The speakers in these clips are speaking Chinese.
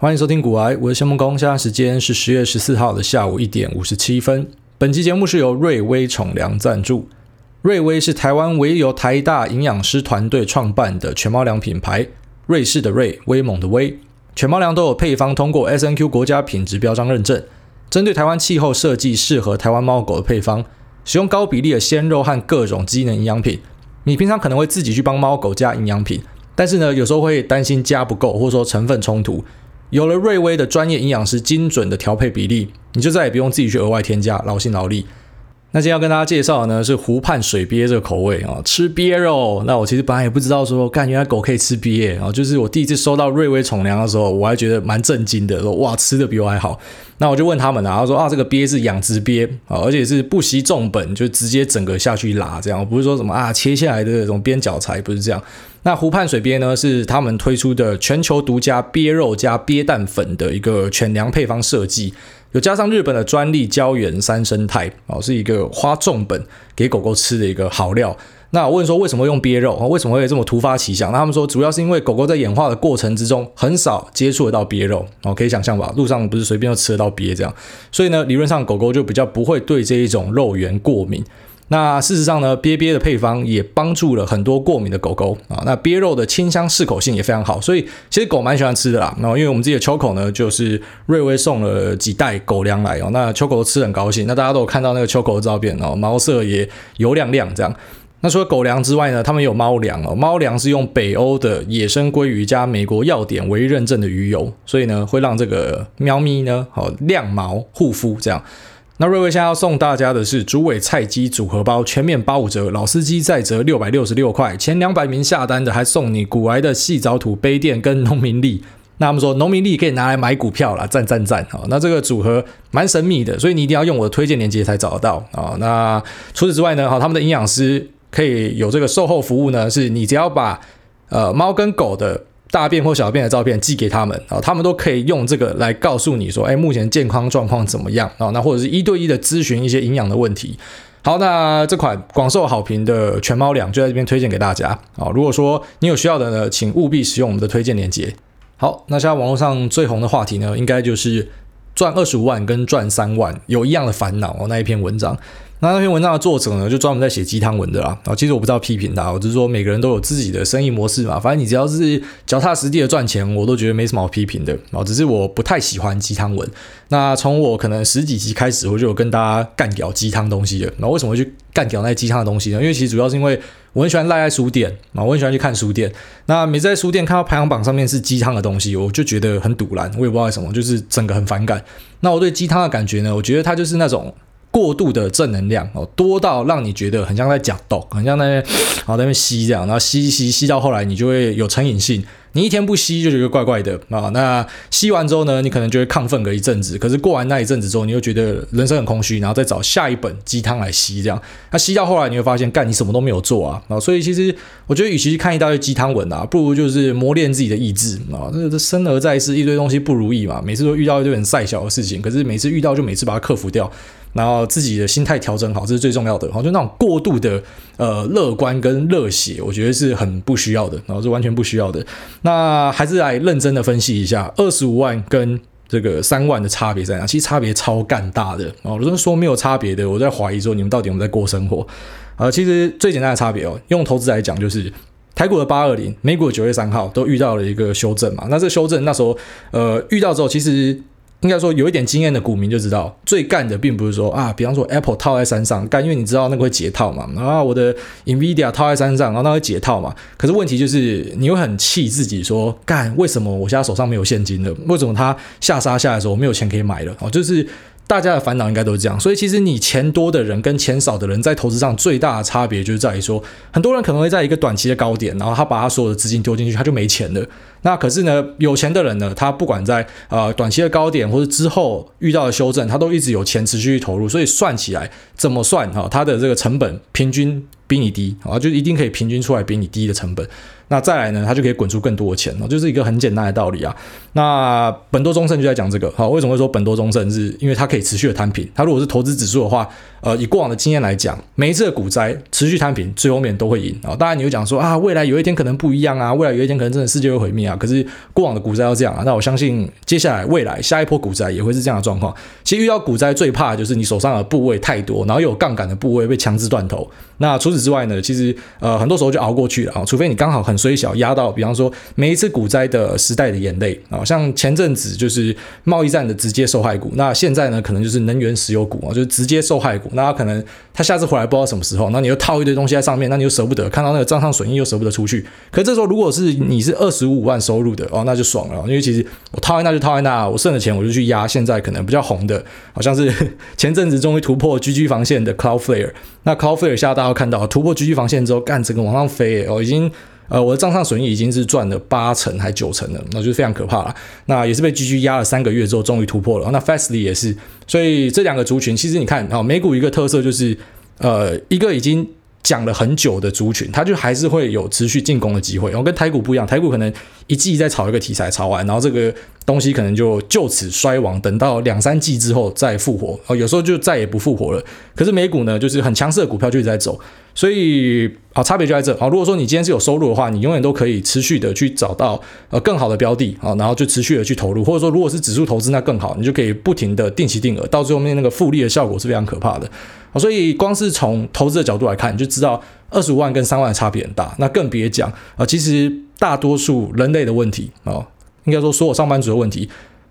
欢迎收听股癌，我是谢孟恭。现在时间是十月十四号的下午一点五十七分。本期节目是由瑞威宠粮赞助。瑞威是台湾唯一由台大营养师团队创办的全猫粮品牌，瑞士的瑞，威猛的威。全猫粮都有配方通过 SNQ 国家品质标章认证，针对台湾气候设计适合台湾猫狗的配方，使用高比例的鲜肉和各种机能营养品。你平常可能会自己去帮猫狗加营养品，但是呢，有时候会担心加不够，或者说成分冲突。有了瑞威的专业营养师精准的调配比例，你就再也不用自己去额外添加，劳心劳力。那今天要跟大家介绍的呢是湖畔水鳖这个口味啊，吃鳖肉。那我其实本来也不知道说，干原来狗可以吃鳖啊，就是我第一次收到瑞威宠粮的时候，我还觉得蛮震惊的，说哇，吃的比我还好。那我就问他们啊，他说啊，这个鳖是养殖鳖啊，而且是不惜重本，就直接整个下去拉这样，不是说什么啊切下来的这种边角材，不是这样。那湖畔水鳖呢，是他们推出的全球独家鳖肉加鳖蛋粉的一个犬粮配方设计。有加上日本的专利胶原三生态哦，是一个花重本给狗狗吃的一个好料。那我问说为什么用鳖肉啊？为什么会这么突发奇想？那他们说主要是因为狗狗在演化的过程之中很少接触得到鳖肉哦，可以想象吧？路上不是随便就吃得到鳖这样，所以呢，理论上狗狗就比较不会对这一种肉源过敏。那事实上呢，鳖鳖的配方也帮助了很多过敏的狗狗啊。那鳖肉的清香适口性也非常好，所以其实狗蛮喜欢吃的啦。那因为我们自己的秋口呢，就是瑞威送了几袋狗粮来哦，那秋口都吃很高兴。那大家都有看到那个秋口的照片哦，毛色也油亮亮这样。那除了狗粮之外呢，他们有猫粮哦。猫粮是用北欧的野生鲑鱼加美国药典唯一认证的鱼油，所以呢会让这个喵咪呢好亮毛护肤这样。那瑞威现在要送大家的是竹尾菜鸡组合包，全面八五折，老司机再折六百六十六块，前两百名下单的还送你股癌的细藻土杯垫跟农民历。那他们说农民历可以拿来买股票啦，赞赞赞啊！那这个组合蛮神秘的，所以你一定要用我的推荐链接才找得到啊。那除此之外呢，哈，他们的营养师可以有这个售后服务呢，是你只要把呃猫跟狗的。大便或小便的照片寄给他们啊，他们都可以用这个来告诉你说，哎，目前健康状况怎么样啊？那或者是一对一的咨询一些营养的问题。好，那这款广受好评的全猫粮就在这边推荐给大家啊。如果说你有需要的呢，请务必使用我们的推荐链接。好，那现在网络上最红的话题呢，应该就是赚二十五万跟赚三万有一样的烦恼哦，那一篇文章。那那篇文章的作者呢，就专门在写鸡汤文的啦。啊，其实我不知道批评他，我只是说每个人都有自己的生意模式嘛。反正你只要是脚踏实地的赚钱，我都觉得没什么好批评的。啊，只是我不太喜欢鸡汤文。那从我可能十几集开始，我就有跟大家干掉鸡汤东西的。那为什么会去干掉那鸡汤的东西呢？因为其实主要是因为我很喜欢赖在书店啊，我很喜欢去看书店。那每次在书店看到排行榜上面是鸡汤的东西，我就觉得很堵然。我也不知道为什么，就是整个很反感。那我对鸡汤的感觉呢，我觉得它就是那种。过度的正能量哦，多到让你觉得很像在讲豆，很像在那边，好在那边吸这样，然后吸吸吸，到后来你就会有成瘾性。你一天不吸就觉得怪怪的啊，那吸完之后呢，你可能就会亢奋个一阵子，可是过完那一阵子之后，你又觉得人生很空虚，然后再找下一本鸡汤来吸这样。那吸到后来，你会发现，干你什么都没有做啊啊！所以其实我觉得，与其看一大堆鸡汤文啊，不如就是磨练自己的意志啊。这这生而在世，一堆东西不如意嘛，每次都遇到一堆很赛小的事情，可是每次遇到就每次把它克服掉。然后自己的心态调整好，这是最重要的。好，就那种过度的呃乐观跟热血，我觉得是很不需要的，然后是完全不需要的。那还是来认真的分析一下，二十五万跟这个三万的差别在哪？其实差别超干大的。哦，如果说没有差别的，我在怀疑说你们到底有没有在过生活？呃，其实最简单的差别哦，用投资来讲，就是台股的八二零，美股的九月三号都遇到了一个修正嘛。那这修正那时候呃遇到之后，其实。应该说有一点经验的股民就知道，最干的并不是说啊，比方说 Apple 套在山上干，因为你知道那个会解套嘛。然后我的 Nvidia 套在山上，然后那会解套嘛。可是问题就是你会很气自己说，干为什么我现在手上没有现金了？为什么它下杀下来的时候我没有钱可以买了？哦，就是。大家的烦恼应该都是这样，所以其实你钱多的人跟钱少的人在投资上最大的差别就是在于说，很多人可能会在一个短期的高点，然后他把他所有的资金丢进去，他就没钱了。那可是呢，有钱的人呢，他不管在呃短期的高点或者之后遇到的修正，他都一直有钱持续去投入，所以算起来怎么算哈，他的这个成本平均比你低啊，就一定可以平均出来比你低的成本。那再来呢，它就可以滚出更多的钱，就是一个很简单的道理啊。那本多忠胜就在讲这个，好，为什么会说本多忠胜？是因为它可以持续的摊平。它如果是投资指数的话，呃，以过往的经验来讲，每一次的股灾持续摊平，最后面都会赢啊。当然你会讲说啊，未来有一天可能不一样啊，未来有一天可能真的世界会毁灭啊。可是过往的股灾要这样啊，那我相信接下来未来下一波股灾也会是这样的状况。其实遇到股灾最怕的就是你手上的部位太多，然后有杠杆的部位被强制断头。那除此之外呢，其实呃很多时候就熬过去了啊，除非你刚好很衰小压到，比方说每一次股灾的时代的眼泪啊，像前阵子就是贸易战的直接受害股，那现在呢可能就是能源石油股啊，就是直接受害股。那他可能他下次回来不知道什么时候，那你又套一堆东西在上面，那你又舍不得，看到那个账上损益又舍不得出去。可这时候如果是你是二十五万收入的哦，那就爽了，因为其实我套在那就套在那，我剩的钱我就去压现在可能比较红的，好像是 前阵子终于突破 GG 防线的 Cloudflare，那 Cloudflare 下大家看到突破 GG 防线之后，干整个往上飞哦，已经呃我的账上损益已经是赚了八成还九成了，那就非常可怕了。那也是被 GG 压了三个月之后，终于突破了。那 Fastly 也是，所以这两个族群其实你看啊，美股一个特色就是呃一个已经。讲了很久的族群，它就还是会有持续进攻的机会。然后跟台股不一样，台股可能一季在炒一个题材，炒完，然后这个东西可能就就此衰亡，等到两三季之后再复活。哦，有时候就再也不复活了。可是美股呢，就是很强势的股票就一直在走，所以啊，差别就在这。啊，如果说你今天是有收入的话，你永远都可以持续的去找到呃更好的标的啊，然后就持续的去投入。或者说，如果是指数投资，那更好，你就可以不停的定期定额，到最后面那个复利的效果是非常可怕的。所以光是从投资的角度来看，你就知道二十五万跟三万的差别很大。那更别讲啊，其实大多数人类的问题啊，应该说所有上班族的问题，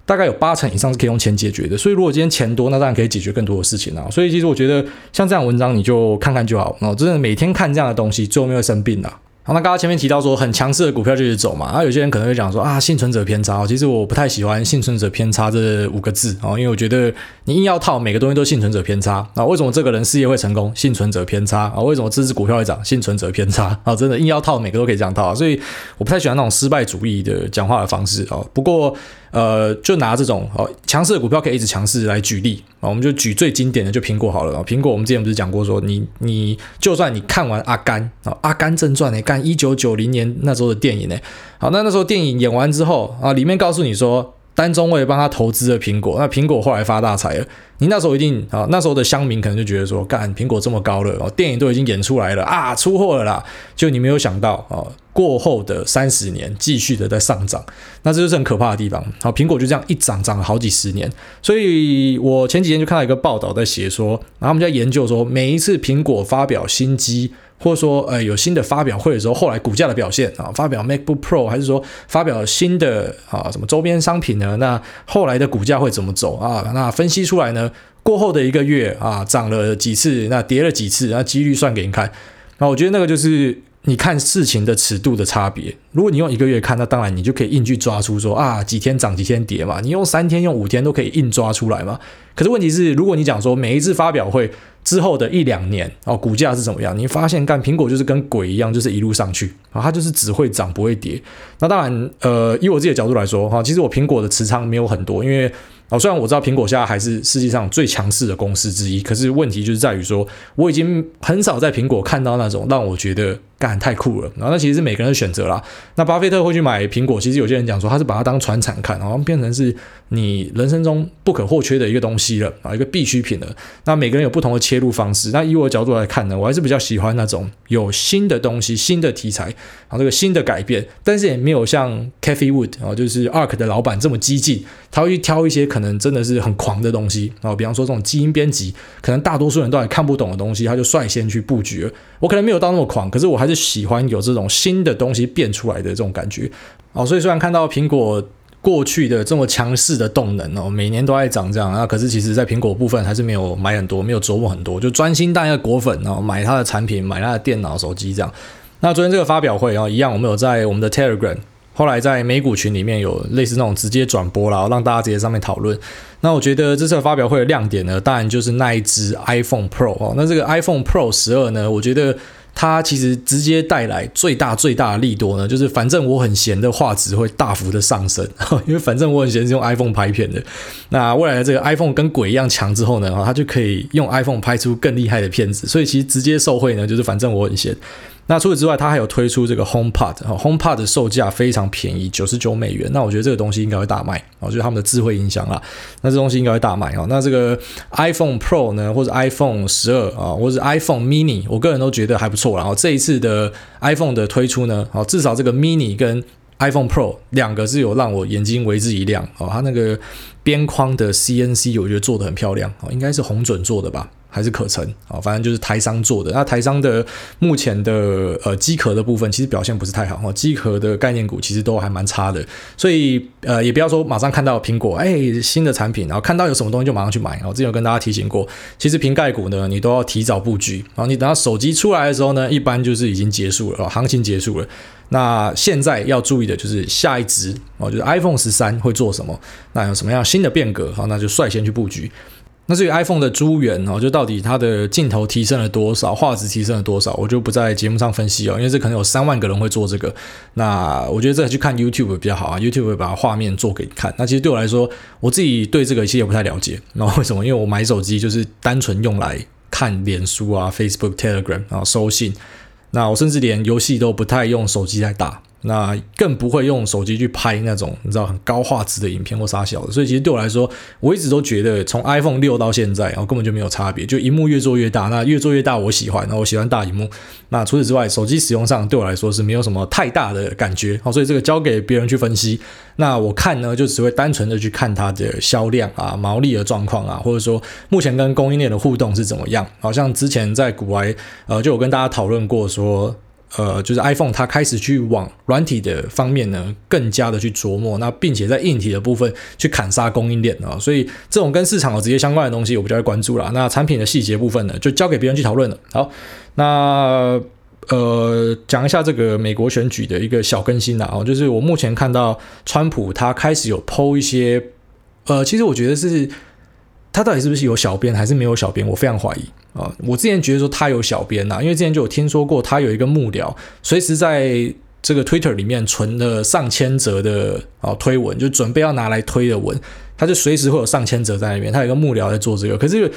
大概有八成以上是可以用钱解决的。所以如果今天钱多，那当然可以解决更多的事情啊。所以其实我觉得像这样文章你就看看就好哦，真的每天看这样的东西，最后面会生病的。好那刚刚前面提到说很强势的股票就是走嘛，啊，有些人可能会讲说啊，幸存者偏差，其实我不太喜欢幸存者偏差这五个字啊，因为我觉得你硬要套每个东西都幸存者偏差啊，为什么这个人事业会成功？幸存者偏差啊，为什么这支股票会涨？幸存者偏差啊，真的硬要套每个都可以这样套，所以我不太喜欢那种失败主义的讲话的方式啊。不过。呃，就拿这种哦强势的股票可以一直强势来举例啊，我们就举最经典的就苹果好了啊。苹果我们之前不是讲过说，你你就算你看完阿甘啊《阿甘正传》呢，干一九九零年那时候的电影呢，好，那那时候电影演完之后啊，里面告诉你说。单中尉帮他投资了苹果，那苹果后来发大财了。你那时候一定啊，那时候的乡民可能就觉得说，干苹果这么高了哦，电影都已经演出来了啊，出货了啦。就你没有想到啊，过后的三十年继续的在上涨，那这就是很可怕的地方。好，苹果就这样一涨涨了好几十年。所以我前几天就看到一个报道在写说，然后他们在研究说，每一次苹果发表新机。或者说，呃，有新的发表会的时候，后来股价的表现啊，发表 MacBook Pro 还是说发表新的啊什么周边商品呢？那后来的股价会怎么走啊？那分析出来呢，过后的一个月啊，涨了几次，那跌了几次，那几率算给你看。那我觉得那个就是你看事情的尺度的差别。如果你用一个月看，那当然你就可以硬去抓出说啊，几天涨几天跌嘛。你用三天、用五天都可以硬抓出来嘛。可是问题是，如果你讲说每一次发表会，之后的一两年哦，股价是怎么样？你发现干苹果就是跟鬼一样，就是一路上去啊，它就是只会涨不会跌。那当然，呃，以我自己的角度来说哈，其实我苹果的持仓没有很多，因为啊，虽然我知道苹果现在还是世界上最强势的公司之一，可是问题就是在于说，我已经很少在苹果看到那种让我觉得干太酷了。然后那其实是每个人的选择啦。那巴菲特会去买苹果，其实有些人讲说他是把它当传产看，然后变成是你人生中不可或缺的一个东西了啊，一个必需品了。那每个人有不同的切入方式。那以我的角度来看呢，我还是比较喜欢那种有新的东西、新的题材，然后这个新的改变，但是也没有像 Cathie Wood 啊，就是 ARK 的老板这么激进，他会去挑一些可。可能真的是很狂的东西啊，比方说这种基因编辑，可能大多数人都还看不懂的东西，他就率先去布局了。我可能没有到那么狂，可是我还是喜欢有这种新的东西变出来的这种感觉。哦，所以虽然看到苹果过去的这么强势的动能哦，每年都在涨这样啊，可是其实在苹果部分还是没有买很多，没有琢磨很多，就专心当一个果粉哦，买它的产品，买它的电脑、手机这样。那昨天这个发表会啊，一样，我们有在我们的 Telegram。后来在美股群里面有类似那种直接转播啦，让大家直接上面讨论。那我觉得这次发表会的亮点呢，当然就是那一支 iPhone Pro 哦。那这个 iPhone Pro 十二呢，我觉得它其实直接带来最大最大的利多呢，就是反正我很闲的画质会大幅的上升，因为反正我很闲是用 iPhone 拍片的。那未来的这个 iPhone 跟鬼一样强之后呢，它就可以用 iPhone 拍出更厉害的片子。所以其实直接受惠呢，就是反正我很闲。那除此之外，它还有推出这个 HomePod，HomePod 的售价非常便宜，九十九美元。那我觉得这个东西应该会大卖啊，就是他们的智慧音响啦。那这东西应该会大卖啊。那这个 iPhone Pro 呢，或者 iPhone 十二啊，或者 iPhone Mini，我个人都觉得还不错。然后这一次的 iPhone 的推出呢，啊，至少这个 Mini 跟 iPhone Pro 两个是有让我眼睛为之一亮哦。它那个边框的 CNC 我觉得做得很漂亮哦，应该是红准做的吧。还是可成啊，反正就是台商做的。那台商的目前的呃机壳的部分，其实表现不是太好哈。机壳的概念股其实都还蛮差的，所以呃也不要说马上看到苹果哎新的产品，然后看到有什么东西就马上去买。我之前有跟大家提醒过，其实苹概股呢，你都要提早布局。然后你等到手机出来的时候呢，一般就是已经结束了，行情结束了。那现在要注意的就是下一支哦，就是 iPhone 十三会做什么？那有什么样新的变革？好，那就率先去布局。那至于 iPhone 的珠圆哦，就到底它的镜头提升了多少，画质提升了多少，我就不在节目上分析哦，因为这可能有三万个人会做这个。那我觉得这个去看 YouTube 比较好啊，YouTube 会把画面做给你看。那其实对我来说，我自己对这个其实也不太了解。那为什么？因为我买手机就是单纯用来看脸书啊、Facebook、Telegram 然后收信。那我甚至连游戏都不太用手机来打。那更不会用手机去拍那种你知道很高画质的影片或啥小的，所以其实对我来说，我一直都觉得从 iPhone 六到现在，然后根本就没有差别，就荧幕越做越大，那越做越大我喜欢，然后我喜欢大荧幕。那除此之外，手机使用上对我来说是没有什么太大的感觉，好，所以这个交给别人去分析。那我看呢，就只会单纯的去看它的销量啊、毛利的状况啊，或者说目前跟供应链的互动是怎么样。好像之前在股外，呃，就有跟大家讨论过说。呃，就是 iPhone 它开始去往软体的方面呢，更加的去琢磨，那并且在硬体的部分去砍杀供应链啊，所以这种跟市场有直接相关的东西，我比较会关注啦。那产品的细节部分呢，就交给别人去讨论了。好，那呃，讲一下这个美国选举的一个小更新啦，哦，就是我目前看到川普他开始有 PO 一些，呃，其实我觉得是。他到底是不是有小编还是没有小编？我非常怀疑啊！我之前觉得说他有小编呐，因为之前就有听说过他有一个幕僚，随时在这个 Twitter 里面存了上千则的啊推文，就准备要拿来推的文，他就随时会有上千则在那边。他有一个幕僚在做这个，可是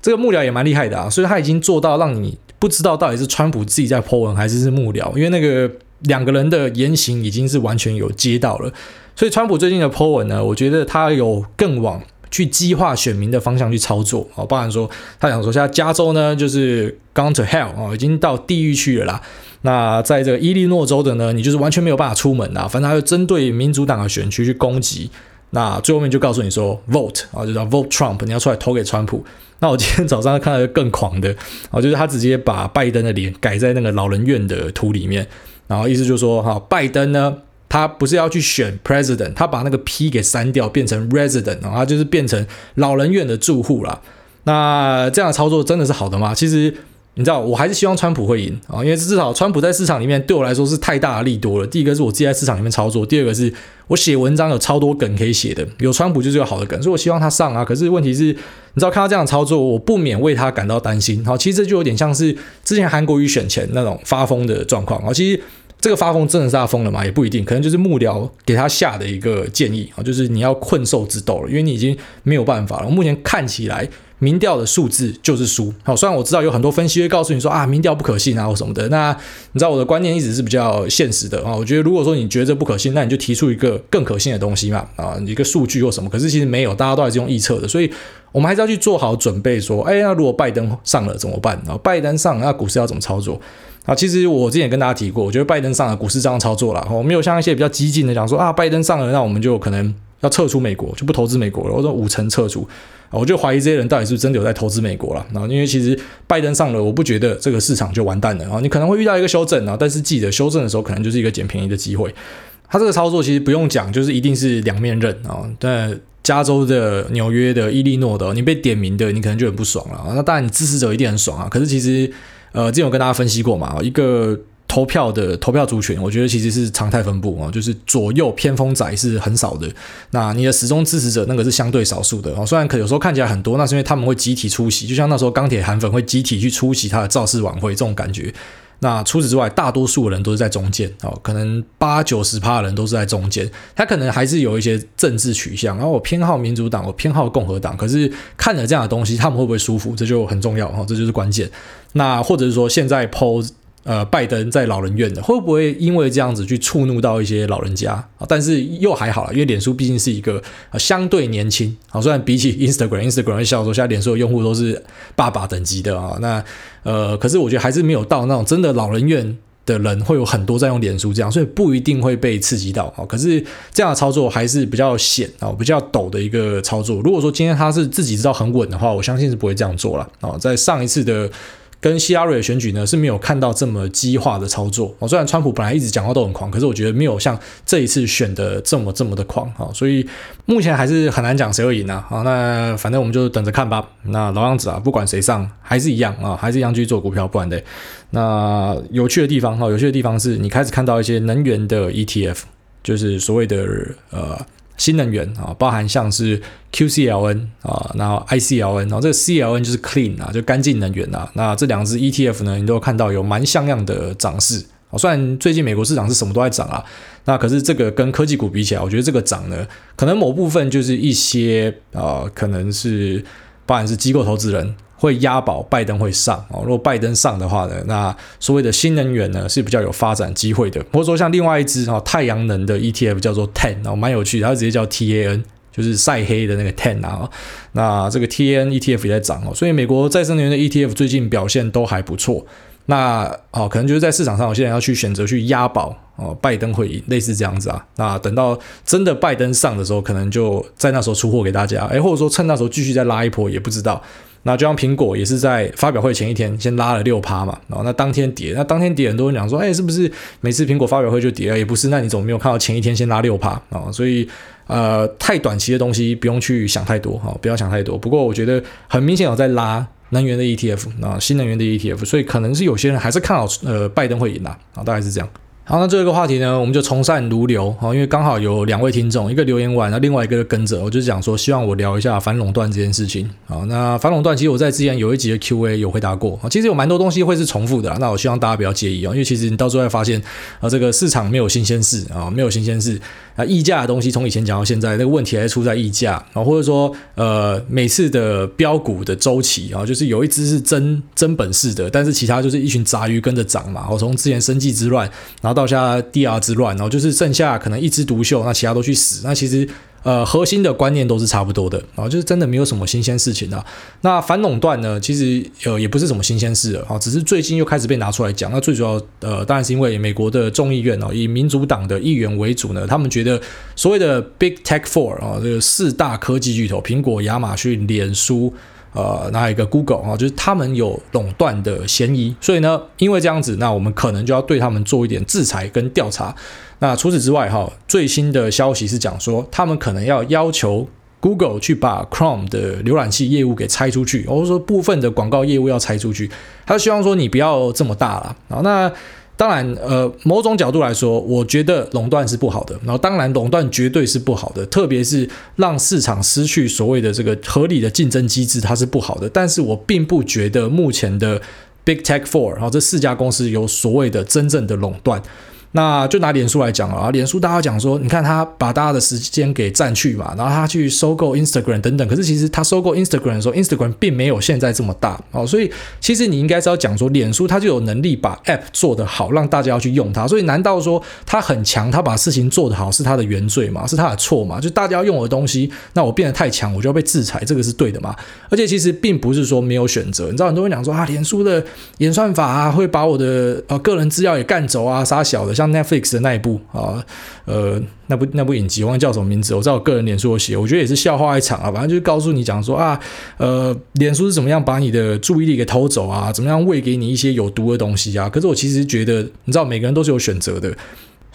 这个幕僚也蛮厉害的啊，所以他已经做到让你不知道到底是川普自己在 po 文还是是幕僚，因为那个两个人的言行已经是完全有接到了。所以川普最近的 po 文呢，我觉得他有更往。去激化选民的方向去操作啊，包含说他想说，现在加州呢就是 gone to hell 啊，已经到地狱去了啦。那在这个伊利诺州的呢，你就是完全没有办法出门啊。反正他就针对民主党的选区去攻击。那最后面就告诉你说 vote 啊，就叫 vote Trump，你要出来投给川普。那我今天早上看到一个更狂的啊，就是他直接把拜登的脸改在那个老人院的图里面，然后意思就是说哈，拜登呢。他不是要去选 president，他把那个 P 给删掉，变成 resident，然后就是变成老人院的住户啦。那这样的操作真的是好的吗？其实你知道，我还是希望川普会赢啊，因为至少川普在市场里面对我来说是太大的利多了。第一个是我自己在市场里面操作，第二个是我写文章有超多梗可以写的，有川普就是有好的梗，所以我希望他上啊。可是问题是，你知道看到这样的操作，我不免为他感到担心。好，其实这就有点像是之前韩国瑜选前那种发疯的状况啊。其实。这个发疯真的是他疯了吗？也不一定，可能就是幕僚给他下的一个建议啊，就是你要困兽之斗了，因为你已经没有办法了。目前看起来，民调的数字就是输。好，虽然我知道有很多分析会告诉你说啊，民调不可信啊或什么的。那你知道我的观念一直是比较现实的啊。我觉得如果说你觉得不可信，那你就提出一个更可信的东西嘛啊，一个数据或什么。可是其实没有，大家都还是用预测的，所以我们还是要去做好准备。说，哎，那如果拜登上了怎么办？啊，拜登上，那股市要怎么操作？啊，其实我之前跟大家提过，我觉得拜登上了，股市这样操作了，我没有像一些比较激进的讲说啊，拜登上了，那我们就可能要撤出美国，就不投资美国了，我说五成撤出，我就怀疑这些人到底是真的有在投资美国了，然后，因为其实拜登上了，我不觉得这个市场就完蛋了啊，你可能会遇到一个修正啊，但是记得修正的时候可能就是一个捡便宜的机会，他这个操作其实不用讲，就是一定是两面刃啊，但加州的、纽约的、伊利诺的，你被点名的，你可能就很不爽了，那当然你支持者一定很爽啊，可是其实。呃，之前有跟大家分析过嘛，一个投票的投票族群，我觉得其实是常态分布啊，就是左右偏锋仔是很少的，那你的始终支持者那个是相对少数的啊，虽然可有时候看起来很多，那是因为他们会集体出席，就像那时候钢铁韩粉会集体去出席他的造势晚会这种感觉。那除此之外，大多数人都是在中间哦，可能八九十趴的人都是在中间。他可能还是有一些政治取向，然后我偏好民主党，我偏好共和党。可是看了这样的东西，他们会不会舒服？这就很重要哦，这就是关键。那或者是说，现在 PO 呃，拜登在老人院的，会不会因为这样子去触怒到一些老人家啊？但是又还好了，因为脸书毕竟是一个相对年轻啊，虽然比起 Instagram，Instagram 会笑说现在脸书的用户都是爸爸等级的啊，那呃，可是我觉得还是没有到那种真的老人院的人会有很多在用脸书这样，所以不一定会被刺激到啊。可是这样的操作还是比较险啊，比较陡的一个操作。如果说今天他是自己知道很稳的话，我相信是不会这样做了啊。在上一次的。跟希拉瑞的选举呢是没有看到这么激化的操作哦。虽然川普本来一直讲话都很狂，可是我觉得没有像这一次选的这么这么的狂啊。所以目前还是很难讲谁会赢啊。好，那反正我们就等着看吧。那老样子啊，不管谁上还是一样啊，还是一样继续做股票，不然的。那有趣的地方哈，有趣的地方是你开始看到一些能源的 ETF，就是所谓的呃。新能源啊，包含像是 QCLN 啊，然后 ICLN，然后这个 CLN 就是 clean 啊，就干净能源啊。那这两只 ETF 呢，你都看到有蛮像样的涨势。虽然最近美国市场是什么都在涨啊，那可是这个跟科技股比起来，我觉得这个涨呢，可能某部分就是一些啊，可能是包含是机构投资人。会押宝拜登会上哦，如果拜登上的话呢，那所谓的新能源呢是比较有发展机会的。或者说像另外一支哦太阳能的 ETF 叫做 TAN 哦，蛮有趣的，它直接叫 TAN，就是晒黑的那个 TAN 啊。那这个 TAN ETF 也在涨哦，所以美国再生能源的 ETF 最近表现都还不错。那哦，可能就是在市场上，我现在要去选择去押宝哦，拜登会赢，类似这样子啊。那等到真的拜登上的时候，可能就在那时候出货给大家，诶，或者说趁那时候继续再拉一波，也不知道。那就像苹果也是在发表会前一天先拉了六趴嘛，然后那当天跌，那当天跌很多人讲说，哎，是不是每次苹果发表会就跌了？也不是，那你怎么没有看到前一天先拉六趴啊？所以呃，太短期的东西不用去想太多哈，不要想太多。不过我觉得很明显有在拉能源的 ETF 啊，新能源的 ETF，所以可能是有些人还是看好呃拜登会赢的啊，大概是这样。好，那最后一个话题呢，我们就从善如流啊，因为刚好有两位听众，一个留言完，那另外一个跟着，我就讲说，希望我聊一下反垄断这件事情。好，那反垄断其实我在之前有一集的 Q&A 有回答过，啊其实有蛮多东西会是重复的，那我希望大家不要介意啊，因为其实你到最后会发现啊，这个市场没有新鲜事啊，没有新鲜事啊，溢价的东西从以前讲到现在，那个问题还是出在溢价啊，或者说呃，每次的标股的周期啊，就是有一只是真真本事的，但是其他就是一群杂鱼跟着涨嘛，我从之前生计之乱，然后到现在 DR。之乱，然后就是剩下可能一枝独秀，那其他都去死。那其实呃核心的观念都是差不多的，然后就是真的没有什么新鲜事情啊。那反垄断呢，其实呃也不是什么新鲜事啊，只是最近又开始被拿出来讲。那最主要呃当然是因为美国的众议院哦，以民主党的议员为主呢，他们觉得所谓的 Big Tech Four 啊，这个四大科技巨头，苹果、亚马逊、脸书。呃，那一个 Google 啊，就是他们有垄断的嫌疑，所以呢，因为这样子，那我们可能就要对他们做一点制裁跟调查。那除此之外，哈，最新的消息是讲说，他们可能要要求 Google 去把 Chrome 的浏览器业务给拆出去，或者说部分的广告业务要拆出去。他希望说你不要这么大了，然后那。当然，呃，某种角度来说，我觉得垄断是不好的。然后，当然，垄断绝对是不好的，特别是让市场失去所谓的这个合理的竞争机制，它是不好的。但是我并不觉得目前的 Big Tech Four，然后这四家公司有所谓的真正的垄断。那就拿脸书来讲啊，脸书大家讲说，你看他把大家的时间给占去嘛，然后他去收购 Instagram 等等，可是其实他收购 Instagram 的时候，Instagram 并没有现在这么大哦，所以其实你应该是要讲说，脸书它就有能力把 App 做得好，让大家要去用它，所以难道说他很强，他把事情做得好是他的原罪吗？是他的错吗？就大家要用我的东西，那我变得太强，我就要被制裁，这个是对的吗？而且其实并不是说没有选择，你知道很多人讲说啊，脸书的演算法啊会把我的呃个人资料也干走啊，杀小的，像 Netflix 的那一部啊，呃，那部那部影集，我忘记叫什么名字。我知道我个人脸书写，我觉得也是笑话一场啊。反正就是告诉你讲说啊，呃，脸书是怎么样把你的注意力给偷走啊，怎么样喂给你一些有毒的东西啊。可是我其实觉得，你知道，每个人都是有选择的。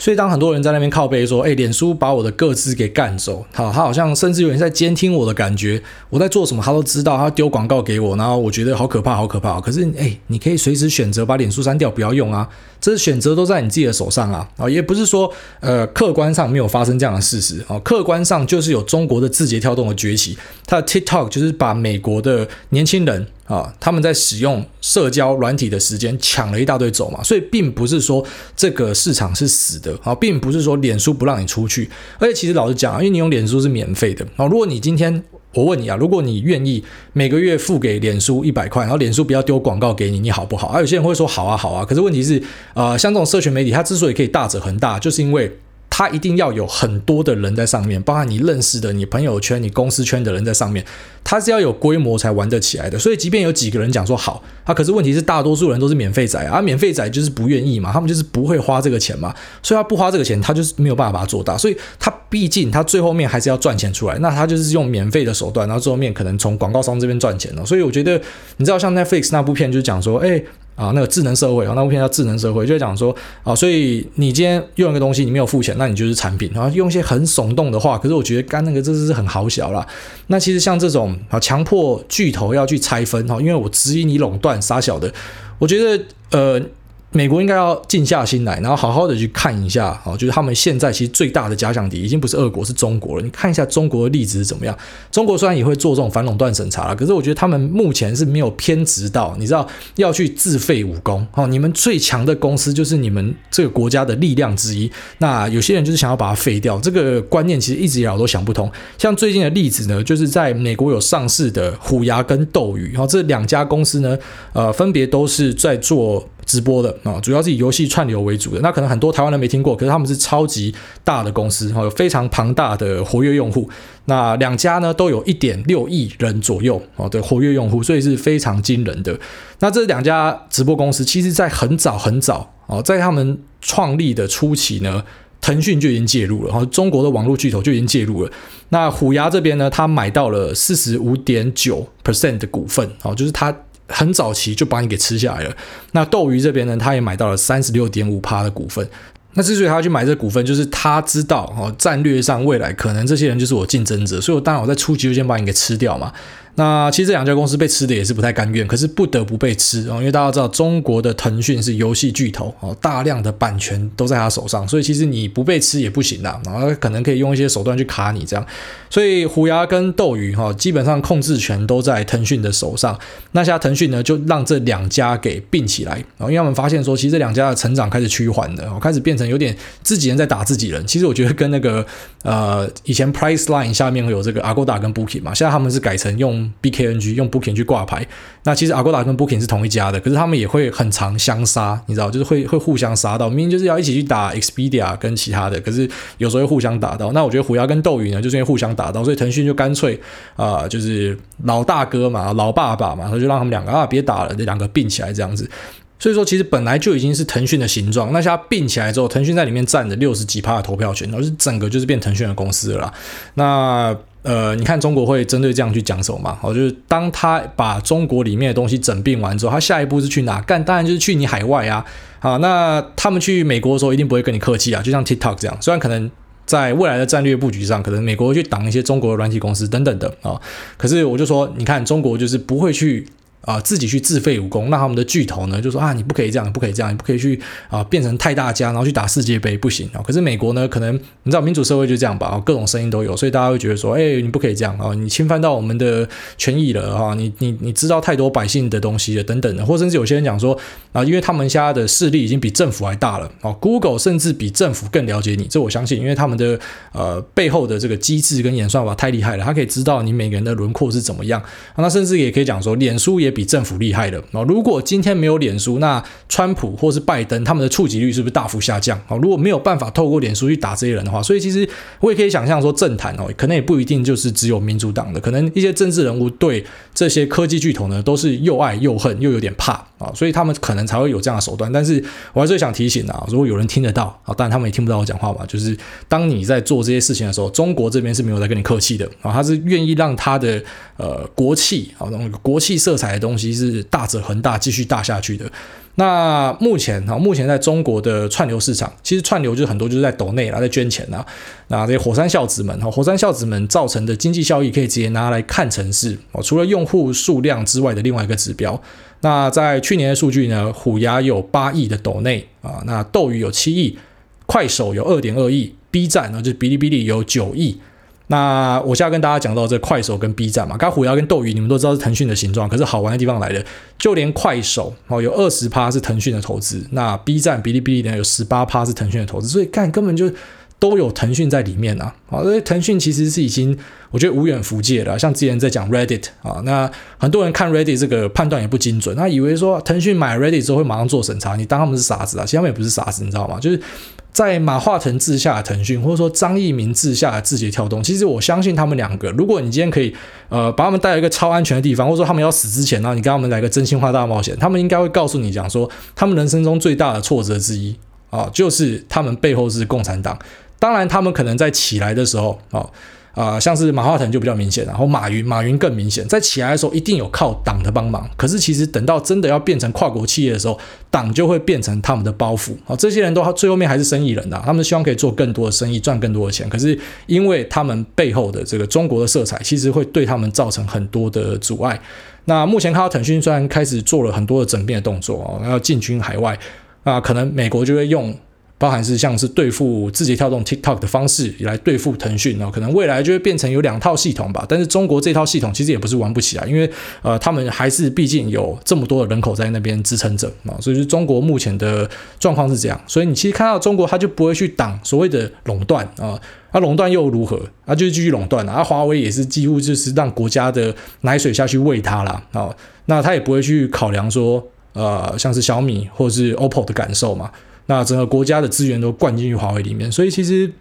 所以当很多人在那边靠背说，哎，脸书把我的个资给干走，好，他好像甚至有人在监听我的感觉，我在做什么他都知道，他丢广告给我，然后我觉得好可怕，好可怕。可是，哎，你可以随时选择把脸书删掉，不要用啊，这是选择都在你自己的手上啊，啊，也不是说，呃，客观上没有发生这样的事实啊，客观上就是有中国的字节跳动的崛起，它的 TikTok 就是把美国的年轻人。啊，他们在使用社交软体的时间抢了一大堆走嘛，所以并不是说这个市场是死的啊，并不是说脸书不让你出去，而且其实老实讲，因为你用脸书是免费的啊，如果你今天我问你啊，如果你愿意每个月付给脸书一百块，然后脸书不要丢广告给你，你好不好？啊，有些人会说好啊，好啊。可是问题是，呃，像这种社群媒体，它之所以可以大者恒大，就是因为。他一定要有很多的人在上面，包含你认识的、你朋友圈、你公司圈的人在上面，他是要有规模才玩得起来的。所以，即便有几个人讲说好，啊，可是问题是大多数人都是免费仔啊，免费仔就是不愿意嘛，他们就是不会花这个钱嘛，所以他不花这个钱，他就是没有办法把它做大。所以他毕竟他最后面还是要赚钱出来，那他就是用免费的手段，然后最后面可能从广告商这边赚钱了。所以我觉得，你知道像 Netflix 那部片就讲说，哎。啊，那个智能社会啊，那部片叫《智能社会》，就在讲说啊，所以你今天用一个东西，你没有付钱，那你就是产品，然后用一些很耸动的话，可是我觉得干那个真的是很好笑啦。那其实像这种啊，强迫巨头要去拆分哈，因为我质疑你垄断杀小的，我觉得呃。美国应该要静下心来，然后好好的去看一下，哦，就是他们现在其实最大的假想敌已经不是俄国，是中国了。你看一下中国的例子是怎么样？中国虽然也会做这种反垄断审查了，可是我觉得他们目前是没有偏执到，你知道要去自废武功哦。你们最强的公司就是你们这个国家的力量之一，那有些人就是想要把它废掉，这个观念其实一直以来我都想不通。像最近的例子呢，就是在美国有上市的虎牙跟斗鱼，然后这两家公司呢，呃，分别都是在做。直播的啊，主要是以游戏串流为主的。那可能很多台湾人没听过，可是他们是超级大的公司，哈，有非常庞大的活跃用户。那两家呢，都有一点六亿人左右啊的活跃用户，所以是非常惊人的。那这两家直播公司，其实在很早很早啊，在他们创立的初期呢，腾讯就已经介入了，然后中国的网络巨头就已经介入了。那虎牙这边呢，他买到了四十五点九 percent 的股份，哦，就是他。很早期就把你给吃下来了。那斗鱼这边呢，他也买到了三十六点五趴的股份。那之所以他要去买这个股份，就是他知道哦，战略上未来可能这些人就是我竞争者，所以我当然我在初期就先把你给吃掉嘛。那其实这两家公司被吃的也是不太甘愿，可是不得不被吃哦，因为大家知道中国的腾讯是游戏巨头哦，大量的版权都在他手上，所以其实你不被吃也不行啦，然后可能可以用一些手段去卡你这样，所以虎牙跟斗鱼哈，基本上控制权都在腾讯的手上。那现在腾讯呢，就让这两家给并起来，然后因为他们发现说，其实这两家的成长开始趋缓了，开始变成有点自己人在打自己人。其实我觉得跟那个呃以前 Priceline 下面会有这个 Agoda 跟 Booking 嘛，现在他们是改成用。BKNG 用 Booking 去挂牌，那其实 Agoda 跟 Booking 是同一家的，可是他们也会很常相杀，你知道，就是会会互相杀到，明明就是要一起去打 Expedia 跟其他的，可是有时候会互相打到。那我觉得虎牙跟斗鱼呢，就是因为互相打到，所以腾讯就干脆啊、就是老大哥嘛，老爸爸嘛，他就让他们两个啊别打了，这两个并起来这样子。所以说，其实本来就已经是腾讯的形状，那现在并起来之后，腾讯在里面占了六十几趴的投票权，然后是整个就是变腾讯的公司了。那呃，你看中国会针对这样去讲什么嘛？哦，就是当他把中国里面的东西整并完之后，他下一步是去哪干？当然就是去你海外啊。好，那他们去美国的时候一定不会跟你客气啊，就像 TikTok 这样。虽然可能在未来的战略布局上，可能美国会去挡一些中国的软体公司等等的啊，可是我就说，你看中国就是不会去。啊，自己去自废武功，那他们的巨头呢就说啊，你不可以这样，你不可以这样，你不可以去啊，变成太大家，然后去打世界杯，不行啊。可是美国呢，可能你知道民主社会就这样吧，各种声音都有，所以大家会觉得说，哎，你不可以这样啊，你侵犯到我们的权益了啊，你你你知道太多百姓的东西了等等的，或甚至有些人讲说啊，因为他们现在的势力已经比政府还大了啊，Google 甚至比政府更了解你，这我相信，因为他们的呃背后的这个机制跟演算法太厉害了，他可以知道你每个人的轮廓是怎么样，那甚至也可以讲说，脸书也比政府厉害。如果今天没有脸书，那川普或是拜登他们的触及率是不是大幅下降？哦如果没有办法透过脸书去打这些人的话，所以其实我也可以想象说，政坛哦，可能也不一定就是只有民主党的，可能一些政治人物对这些科技巨头呢，都是又爱又恨，又有点怕啊，所以他们可能才会有这样的手段。但是我还是想提醒啊，如果有人听得到啊，当然他们也听不到我讲话嘛，就是当你在做这些事情的时候，中国这边是没有在跟你客气的啊，他是愿意让他的呃国企啊，那种国企色彩的东西是大。大者恒大，继续大下去的。那目前哈，目前在中国的串流市场，其实串流就是很多就是在抖内啦，在捐钱呐。那这些火山孝子们哈，火山孝子们造成的经济效益，可以直接拿来看成是哦，除了用户数量之外的另外一个指标。那在去年的数据呢，虎牙有八亿的抖内啊，那斗鱼有七亿，快手有二点二亿，B 站呢就是哔哩哔哩有九亿。那我现在跟大家讲到这快手跟 B 站嘛，刚虎牙跟斗鱼，你们都知道是腾讯的形状，可是好玩的地方来了，就连快手哦有二十趴是腾讯的投资，那 B 站哔哩哔哩呢有十八趴是腾讯的投资，所以干根本就都有腾讯在里面啊，啊，所以腾讯其实是已经我觉得无远弗届了。像之前在讲 Reddit 啊，那很多人看 Reddit 这个判断也不精准，他以为说腾讯买 Reddit 之后会马上做审查，你当他们是傻子啊？其实他们也不是傻子，你知道吗？就是在马化腾治下的腾讯，或者说张一鸣治下的字节跳动，其实我相信他们两个，如果你今天可以呃把他们带到一个超安全的地方，或者说他们要死之前呢，你跟他们来个真心话大冒险，他们应该会告诉你讲说，他们人生中最大的挫折之一啊，就是他们背后是共产党。当然，他们可能在起来的时候，啊、呃、像是马化腾就比较明显，然后马云，马云更明显，在起来的时候一定有靠党的帮忙。可是，其实等到真的要变成跨国企业的时候，党就会变成他们的包袱。啊，这些人都最后面还是生意人的，他们希望可以做更多的生意，赚更多的钱。可是，因为他们背后的这个中国的色彩，其实会对他们造成很多的阻碍。那目前看到腾讯虽然开始做了很多的整变的动作啊，要进军海外，那可能美国就会用。包含是像是对付字节跳动 TikTok 的方式来对付腾讯哦，可能未来就会变成有两套系统吧。但是中国这套系统其实也不是玩不起来，因为呃，他们还是毕竟有这么多的人口在那边支撑着啊。所以中国目前的状况是这样。所以你其实看到中国，它就不会去挡所谓的垄断啊，它垄断又如何？它就是继续垄断啊。华为也是几乎就是让国家的奶水下去喂它了啊。那它也不会去考量说呃，像是小米或者是 OPPO 的感受嘛。那整个国家的资源都灌进去华为里面，所以其实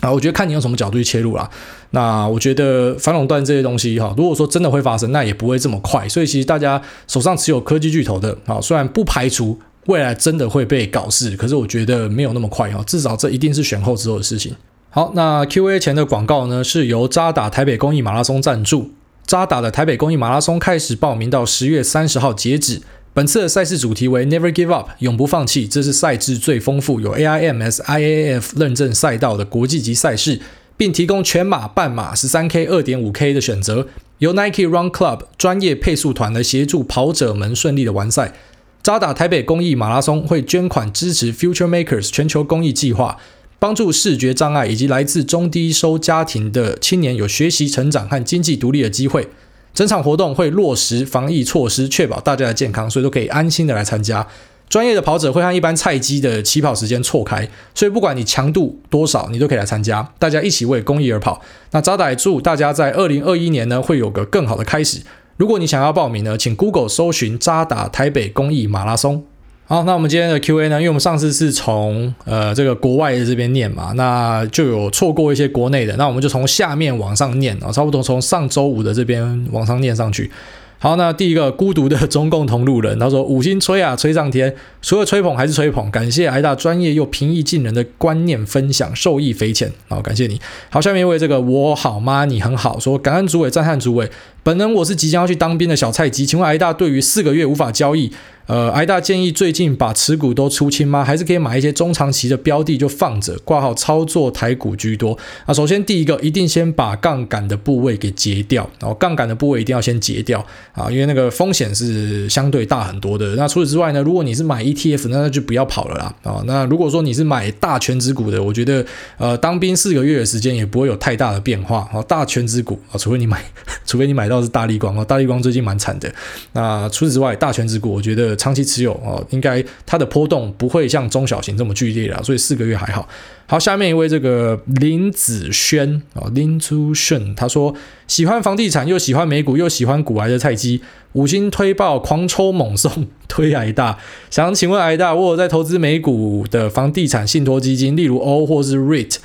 啊，我觉得看你用什么角度去切入啦。那我觉得反垄断这些东西哈，如果说真的会发生，那也不会这么快。所以其实大家手上持有科技巨头的啊，虽然不排除未来真的会被搞事，可是我觉得没有那么快哈。至少这一定是选后之后的事情。好，那 Q&A 前的广告呢，是由渣打台北公益马拉松赞助。渣打的台北公益马拉松开始报名到十月三十号截止。本次的赛事主题为 Never Give Up，永不放弃。这是赛制最丰富、有 AIMS IAAF 认证赛道的国际级赛事，并提供全马、半马、十三 K、二点五 K 的选择。由 Nike Run Club 专业配速团来协助跑者们顺利的完赛。渣打台北公益马拉松会捐款支持 Future Makers 全球公益计划，帮助视觉障碍以及来自中低收家庭的青年有学习、成长和经济独立的机会。整场活动会落实防疫措施，确保大家的健康，所以都可以安心的来参加。专业的跑者会和一般菜鸡的起跑时间错开，所以不管你强度多少，你都可以来参加。大家一起为公益而跑。那扎打祝大家在二零二一年呢，会有个更好的开始。如果你想要报名呢，请 Google 搜寻扎打台北公益马拉松。好，那我们今天的 Q&A 呢？因为我们上次是从呃这个国外的这边念嘛，那就有错过一些国内的，那我们就从下面往上念啊，差不多从上周五的这边往上念上去。好，那第一个孤独的中共同路人，他说五星吹啊吹上天，除了吹捧还是吹捧，感谢癌大专业又平易近人的观念分享，受益匪浅。好，感谢你。好，下面一位这个我好吗？你很好，说感恩主委赞叹主委，本人我是即将要去当兵的小菜鸡，请问癌大对于四个月无法交易？呃，癌大建议最近把持股都出清吗？还是可以买一些中长期的标的就放着，挂号操作台股居多啊？首先第一个，一定先把杠杆的部位给截掉，然后杠杆的部位一定要先截掉啊，因为那个风险是相对大很多的。那除此之外呢，如果你是买 ETF，那那就不要跑了啦啊。那如果说你是买大权值股的，我觉得呃，当兵四个月的时间也不会有太大的变化啊。大权值股啊，除非你买，除非你买到是大立光啊，大立光最近蛮惨的。那除此之外，大权值股我觉得。长期持有哦，应该它的波动不会像中小型这么剧烈了，所以四个月还好。好，下面一位这个林子轩啊，林祖轩，他说喜欢房地产又喜欢美股又喜欢股癌的菜鸡，五星推爆狂抽猛送推癌大，想请问癌大，我有在投资美股的房地产信托基金，例如 O 或是 REIT，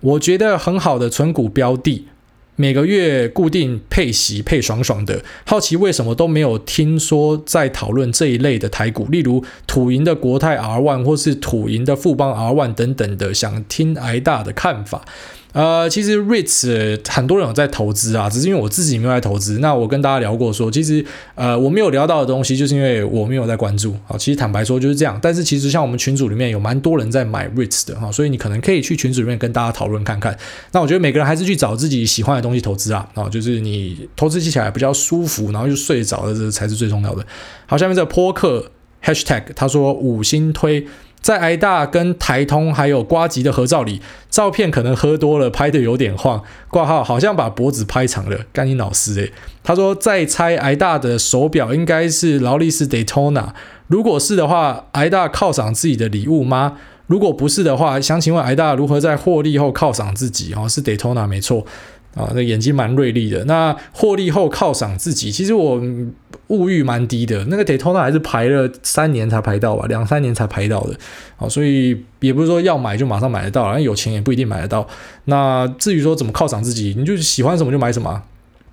我觉得很好的存股标的。每个月固定配息配爽爽的，好奇为什么都没有听说在讨论这一类的台股，例如土银的国泰 R1 或是土银的富邦 R1 等等的，想听挨大的看法。呃，其实 REITs 很多人有在投资啊，只是因为我自己没有在投资。那我跟大家聊过说，其实呃我没有聊到的东西，就是因为我没有在关注啊。其实坦白说就是这样。但是其实像我们群组里面有蛮多人在买 REITs 的哈，所以你可能可以去群组里面跟大家讨论看看。那我觉得每个人还是去找自己喜欢的东西投资啊，啊，就是你投资起来比较舒服，然后就睡着的，这才是最重要的。好，下面这个波克 Hashtag 他说五星推。在癌大跟台通还有瓜吉的合照里，照片可能喝多了，拍的有点晃。挂号好像把脖子拍长了，干你老师诶。他说再猜癌大的手表应该是劳力士 Daytona，如果是的话，癌大犒赏自己的礼物吗？如果不是的话，想请问癌大如何在获利后犒赏自己？哦，是 Daytona 没错啊，那眼睛蛮锐利的。那获利后犒赏自己，其实我物欲蛮低的。那个 Daytona 还是排了三年才排到吧，两三年才排到的。好，所以也不是说要买就马上买得到，有钱也不一定买得到。那至于说怎么犒赏自己，你就喜欢什么就买什么。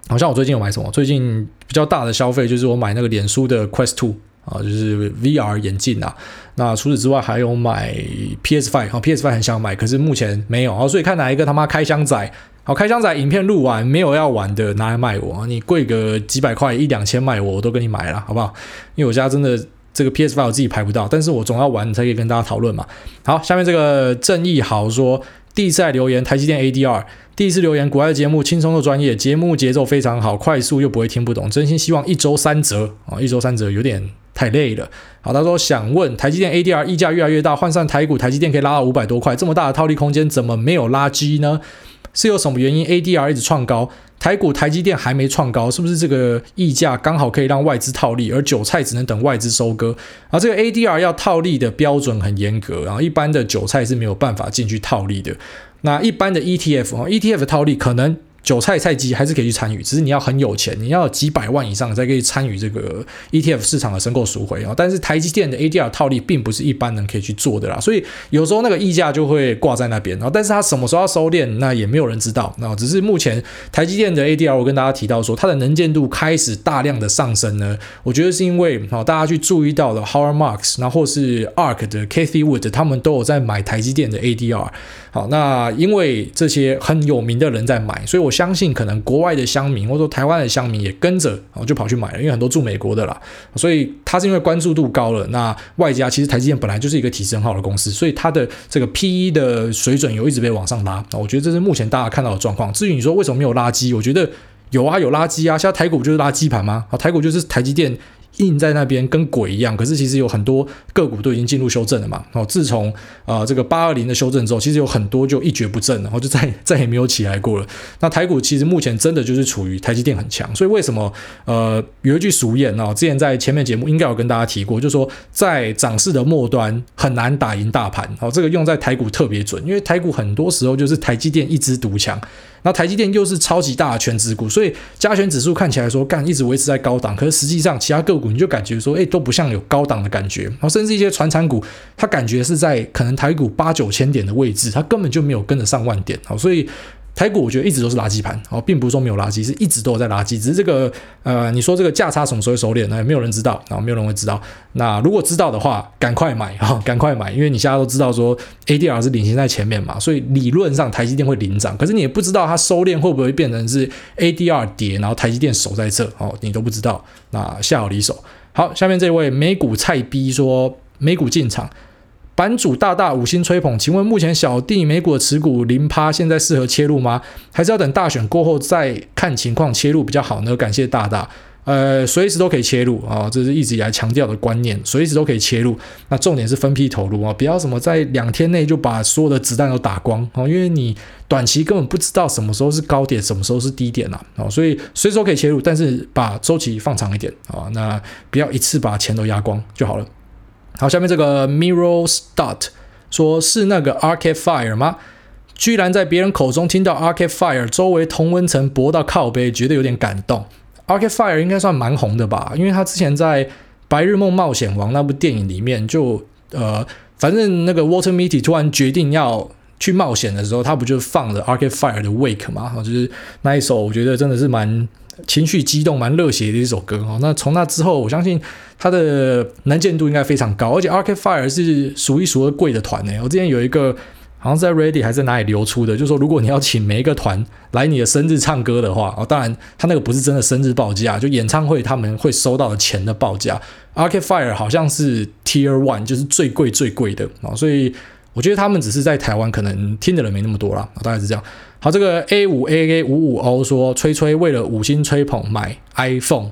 好像我最近有买什么？最近比较大的消费就是我买那个脸书的 Quest Two。啊，就是 VR 眼镜啊。那除此之外，还有买 PS Five 啊，PS Five 很想买，可是目前没有啊。所以看哪一个他妈开箱仔，好开箱仔，影片录完没有要玩的，拿来卖我。你贵个几百块，一两千卖我，我都跟你买了，好不好？因为我家真的这个 PS5 我自己排不到，但是我总要玩你才可以跟大家讨论嘛。好，下面这个正义豪说，第一次在留言，台积电 ADR。第一次留言，国外的节目轻松又专业，节目节奏非常好，快速又不会听不懂，真心希望一周三折啊，一周三折有点太累了。好，他说想问台积电 ADR 溢价越来越大，换算台股台积电可以拉到五百多块，这么大的套利空间，怎么没有拉机呢？是有什么原因 ADR 一直创高，台股台积电还没创高？是不是这个溢价刚好可以让外资套利，而韭菜只能等外资收割？而这个 ADR 要套利的标准很严格，然后一般的韭菜是没有办法进去套利的。那一般的 ETF 哦，ETF 套利可能。韭菜菜鸡还是可以去参与，只是你要很有钱，你要几百万以上才可以参与这个 ETF 市场的申购赎回啊。但是台积电的 ADR 套利并不是一般人可以去做的啦，所以有时候那个溢价就会挂在那边。然后，但是它什么时候要收敛，那也没有人知道。那只是目前台积电的 ADR，我跟大家提到说，它的能见度开始大量的上升呢。我觉得是因为大家去注意到了 Howard Marks，然后是 ARK 的 Kathy Wood，他们都有在买台积电的 ADR。好，那因为这些很有名的人在买，所以我相信可能国外的乡民或者说台湾的乡民也跟着，然后就跑去买了，因为很多住美国的啦，所以它是因为关注度高了。那外加其实台积电本来就是一个体质很好的公司，所以它的这个 PE 的水准有一直被往上拉。我觉得这是目前大家看到的状况。至于你说为什么没有垃圾，我觉得有啊，有垃圾啊，现在台股就是垃圾盘吗？啊，台股就是台积电。印在那边跟鬼一样，可是其实有很多个股都已经进入修正了嘛。哦，自从呃这个八二零的修正之后，其实有很多就一蹶不振，然后就再再也没有起来过了。那台股其实目前真的就是处于台积电很强，所以为什么呃有一句俗谚啊，之前在前面节目应该有跟大家提过，就说在涨势的末端很难打赢大盘。哦，这个用在台股特别准，因为台股很多时候就是台积电一枝独强。那台积电又是超级大的权值股，所以加权指数看起来说干一直维持在高档，可是实际上其他个股你就感觉说，哎，都不像有高档的感觉。然后甚至一些传产股，它感觉是在可能台股八九千点的位置，它根本就没有跟得上万点。好，所以。台股我觉得一直都是垃圾盘哦，并不是说没有垃圾，是一直都在垃圾。只是这个呃，你说这个价差什么时候收敛呢？没有人知道，然后没有人会知道。那如果知道的话，赶快买哈，赶快买，因为你现在都知道说 ADR 是领先在前面嘛，所以理论上台积电会领涨。可是你也不知道它收敛会不会变成是 ADR 跌，然后台积电守在这哦，你都不知道。那下好离手。好，下面这位美股菜逼说美股进场。版主大大五星吹捧，请问目前小弟美股的持股零趴，现在适合切入吗？还是要等大选过后再看情况切入比较好呢？感谢大大，呃，随时都可以切入啊，这是一直以来强调的观念，随时都可以切入。那重点是分批投入啊，不要什么在两天内就把所有的子弹都打光啊，因为你短期根本不知道什么时候是高点，什么时候是低点呐啊，所以随时都可以切入，但是把周期放长一点啊，那不要一次把钱都压光就好了。好，下面这个 Mirror Start 说是那个 Arcade Fire 吗？居然在别人口中听到 Arcade Fire，周围同温层薄到靠背，觉得有点感动。Arcade Fire 应该算蛮红的吧？因为他之前在《白日梦冒险王》那部电影里面就，呃，反正那个 Water Mitty 突然决定要去冒险的时候，他不就放了 Arcade Fire 的 Wake 嘛？就是那一首，我觉得真的是蛮。情绪激动、蛮热血的一首歌哦。那从那之后，我相信它的能见度应该非常高，而且，Arc Fire 是数一数二贵的团呢。我之前有一个好像在 Reddit 还是哪里流出的，就是说如果你要请每一个团来你的生日唱歌的话，哦，当然他那个不是真的生日报价，就演唱会他们会收到的钱的报价。Arc Fire 好像是 Tier One，就是最贵最贵的啊，所以我觉得他们只是在台湾可能听的人没那么多啦，大概是这样。好，这个 A 五 A A 五五 O 说，吹吹为了五星吹捧买 iPhone，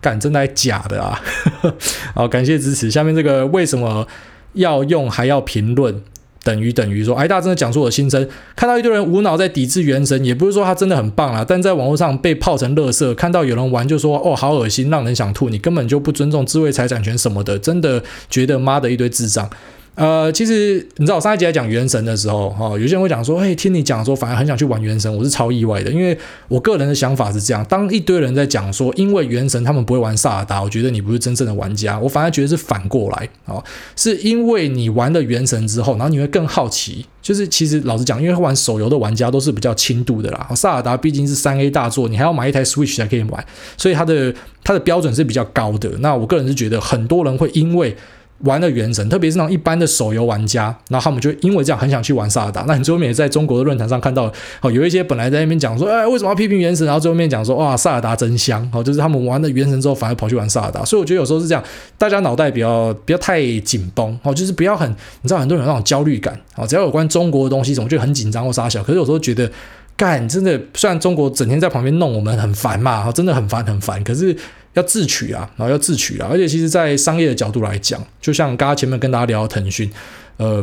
干真的还假的啊？好，感谢支持。下面这个为什么要用还要评论？等于等于说，哎大家真的讲出我的心声。看到一堆人无脑在抵制原神，也不是说他真的很棒啊，但在网络上被泡成垃圾，看到有人玩就说哦好恶心，让人想吐。你根本就不尊重智慧财产权什么的，真的觉得妈的一堆智障。呃，其实你知道，我上一集在讲原神的时候，哈、哦，有些人会讲说，嘿，听你讲说，反而很想去玩原神，我是超意外的，因为我个人的想法是这样：当一堆人在讲说，因为原神他们不会玩萨尔达，我觉得你不是真正的玩家，我反而觉得是反过来，哦，是因为你玩了原神之后，然后你会更好奇，就是其实老实讲，因为玩手游的玩家都是比较轻度的啦，萨尔达毕竟是三 A 大作，你还要买一台 Switch 才可以玩，所以它的它的标准是比较高的。那我个人是觉得，很多人会因为玩了原神，特别是那种一般的手游玩家，然后他们就因为这样很想去玩萨尔达。那你最后面也在中国的论坛上看到，哦，有一些本来在那边讲说，哎，为什么要批评原神？然后最后面讲说，哇，萨尔达真香，哦，就是他们玩了原神之后，反而跑去玩萨尔达。所以我觉得有时候是这样，大家脑袋比较不要太紧绷，哦，就是不要很，你知道很多人有那种焦虑感，哦，只要有关中国的东西，总觉得很紧张或杀小。可是有时候觉得，干，真的，虽然中国整天在旁边弄我们很烦嘛，真的很烦很烦，可是。要自取啊，然后要自取啊，而且其实，在商业的角度来讲，就像刚刚前面跟大家聊腾讯，呃，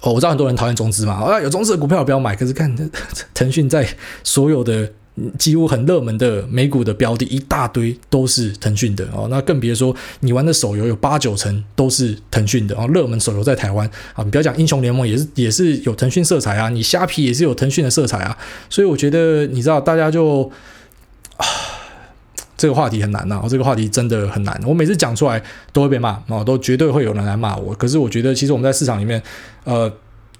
我知道很多人讨厌中资嘛，啊，有中资的股票不要买，可是看 腾讯在所有的几乎很热门的美股的标的，一大堆都是腾讯的哦，那更别说你玩的手游有八九成都是腾讯的哦，热门手游在台湾啊，你不要讲英雄联盟也是也是有腾讯色彩啊，你虾皮也是有腾讯的色彩啊，所以我觉得你知道大家就啊。这个话题很难呐、啊，这个话题真的很难。我每次讲出来都会被骂，哦，都绝对会有人来骂我。可是我觉得，其实我们在市场里面，呃，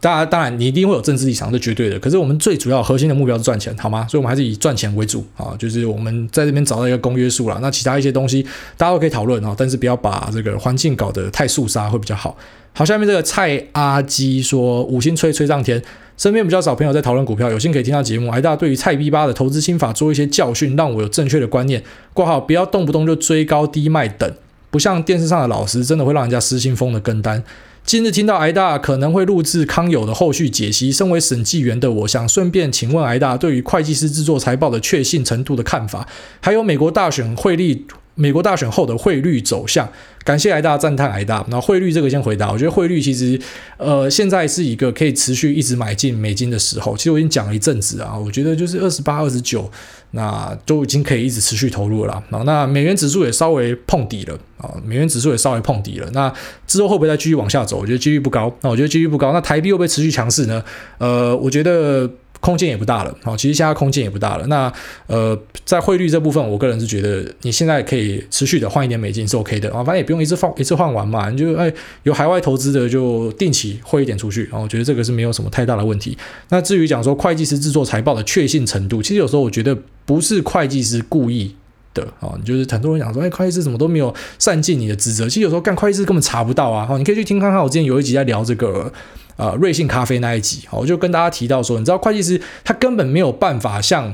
大家当然你一定会有政治立场，是绝对的。可是我们最主要核心的目标是赚钱，好吗？所以我们还是以赚钱为主啊。就是我们在这边找到一个公约数了，那其他一些东西大家都可以讨论啊，但是不要把这个环境搞得太肃杀会比较好。好，下面这个蔡阿基说五星吹吹上天。身边比较少朋友在讨论股票，有幸可以听到节目。癌大对于蔡 B 八的投资心法做一些教训，让我有正确的观念。挂号不要动不动就追高低卖等，不像电视上的老师，真的会让人家失心疯的跟单。今日听到挨大可能会录制康友的后续解析，身为审计员的我想顺便请问挨大对于会计师制作财报的确信程度的看法，还有美国大选汇率。美国大选后的汇率走向，感谢癌大赞叹癌大。那汇率这个先回答，我觉得汇率其实，呃，现在是一个可以持续一直买进美金的时候。其实我已经讲了一阵子啊，我觉得就是二十八、二十九，那都已经可以一直持续投入了。那美元指数也稍微碰底了啊，美元指数也稍微碰底了。那之后会不会再继续往下走？我觉得几率不高。那我觉得几率不高。那台币会不会持续强势呢？呃，我觉得。空间也不大了，好，其实现在空间也不大了。那呃，在汇率这部分，我个人是觉得你现在可以持续的换一点美金是 OK 的啊，反正也不用一次放一次换完嘛，你就哎有海外投资的就定期汇一点出去，然后我觉得这个是没有什么太大的问题。那至于讲说会计师制作财报的确信程度，其实有时候我觉得不是会计师故意的啊，就是很多人讲说哎会计师怎么都没有善尽你的职责，其实有时候干会计师根本查不到啊，好，你可以去听看看我之前有一集在聊这个。呃，瑞幸咖啡那一集，我就跟大家提到说，你知道会计师他根本没有办法像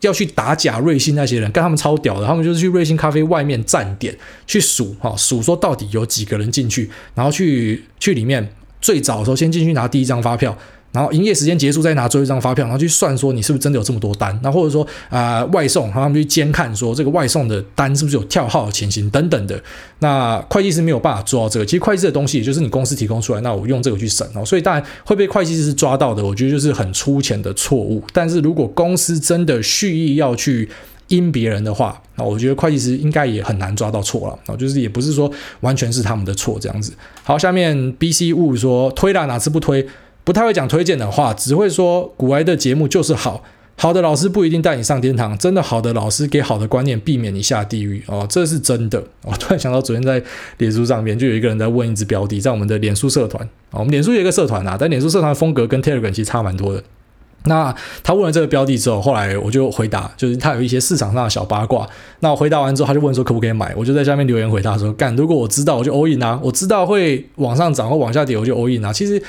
要去打假瑞幸那些人，跟他们超屌的，他们就是去瑞幸咖啡外面站点去数，哈，数说到底有几个人进去，然后去去里面最早的时候先进去拿第一张发票。然后营业时间结束再拿最后一张发票，然后去算说你是不是真的有这么多单，那或者说啊、外送，然后他们去监看说这个外送的单是不是有跳号的情形等等的。那会计师没有办法做到这个，其实会计师的东西也就是你公司提供出来，那我用这个去审哦。所以当然会被会计师抓到的，我觉得就是很粗浅的错误。但是如果公司真的蓄意要去阴别人的话，那我觉得会计师应该也很难抓到错了啊，就是也不是说完全是他们的错这样子。好，下面 B C 物说推了，哪次不推？不太会讲推荐的话，只会说古埃的节目就是好。好的老师不一定带你上天堂，真的好的老师给好的观念，避免你下地狱哦，这是真的。我 突然想到，昨天在脸书上面就有一个人在问一只标的，在我们的脸书社团啊，我们脸书有一个社团啊，但脸书社团的风格跟 Telegram 其实差蛮多的。那他问了这个标的之后，后来我就回答，就是他有一些市场上的小八卦。那我回答完之后，他就问说可不可以买，我就在下面留言回答说，干，如果我知道我就 all in 啊，我知道会往上涨或往下跌我就 all in 啊。其实。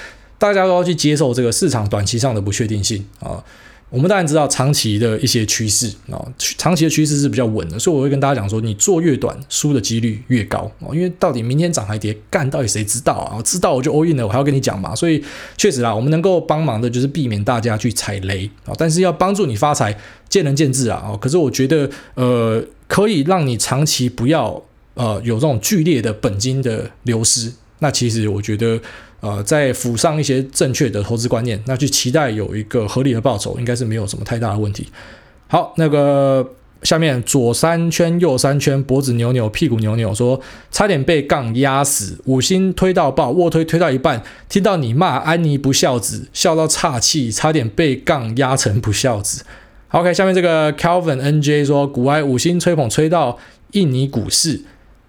大家都要去接受这个市场短期上的不确定性啊。我们当然知道长期的一些趋势啊，长期的趋势是比较稳的，所以我会跟大家讲说，你做越短，输的几率越高啊。因为到底明天涨还跌，干到底谁知道啊？知道我就 all in 了，我还要跟你讲嘛。所以确实啊，我们能够帮忙的就是避免大家去踩雷啊，但是要帮助你发财，见仁见智啊。可是我觉得呃，可以让你长期不要呃有这种剧烈的本金的流失。那其实我觉得。呃，再附上一些正确的投资观念，那去期待有一个合理的报酬，应该是没有什么太大的问题。好，那个下面左三圈右三圈，脖子扭扭，屁股扭扭，说差点被杠压死，五星推到爆，卧推推到一半，听到你骂安妮不孝子，笑到岔气，差点被杠压成不孝子。OK，下面这个 Calvin NJ 说，股癌五星吹捧吹到印尼股市，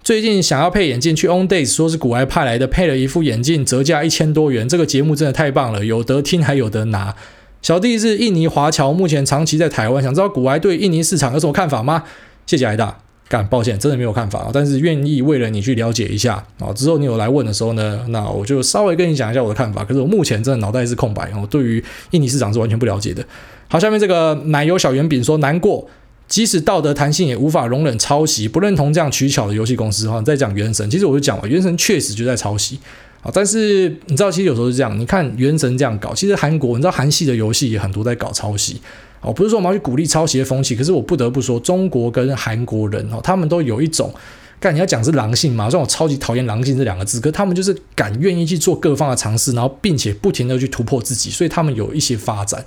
最近想要配眼镜去 On Days，说是古埃派来的，配了一副眼镜，折价一千多元。这个节目真的太棒了，有得听还有得拿。小弟是印尼华侨，目前长期在台湾，想知道古埃对印尼市场有什么看法吗？谢谢癌大，干，抱歉，真的没有看法，但是愿意为了你去了解一下啊。之后你有来问的时候呢，那我就稍微跟你讲一下我的看法。可是我目前真的脑袋是空白，我对于印尼市场是完全不了解的。好，下面这个奶油小圆饼说难过，即使道德弹性也无法容忍抄袭，不认同这样取巧的游戏公司哈。再讲原神，其实我就讲了，原神确实就在抄袭啊。但是你知道，其实有时候是这样，你看原神这样搞，其实韩国你知道韩系的游戏也很多在搞抄袭哦。不是说我们要去鼓励抄袭的风气，可是我不得不说，中国跟韩国人哦，他们都有一种，干你要讲是狼性嘛，虽然我超级讨厌狼性这两个字，可他们就是敢愿意去做各方的尝试，然后并且不停的去突破自己，所以他们有一些发展。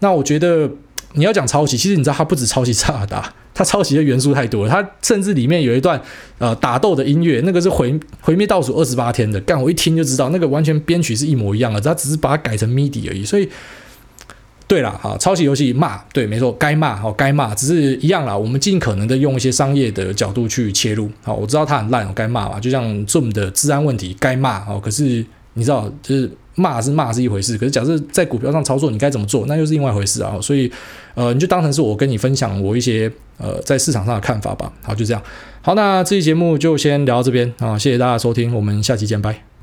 那我觉得你要讲抄袭，其实你知道他不止抄袭萨尔达，他抄袭的元素太多了。他甚至里面有一段呃打斗的音乐，那个是毁毁灭倒数二十八天的，干我一听就知道那个完全编曲是一模一样的，他只是把它改成 MIDI 而已。所以对了，哈，抄袭游戏骂，对，没错，该骂哦，该骂，只是一样啦。我们尽可能的用一些商业的角度去切入。好，我知道他很烂，我该骂嘛，就像 Zoom 的治安问题，该骂哦。可是你知道，就是。骂是骂是一回事，可是假设在股票上操作，你该怎么做，那又是另外一回事啊。所以，呃，你就当成是我跟你分享我一些呃在市场上的看法吧。好，就这样。好，那这期节目就先聊到这边啊，谢谢大家收听，我们下期见，拜。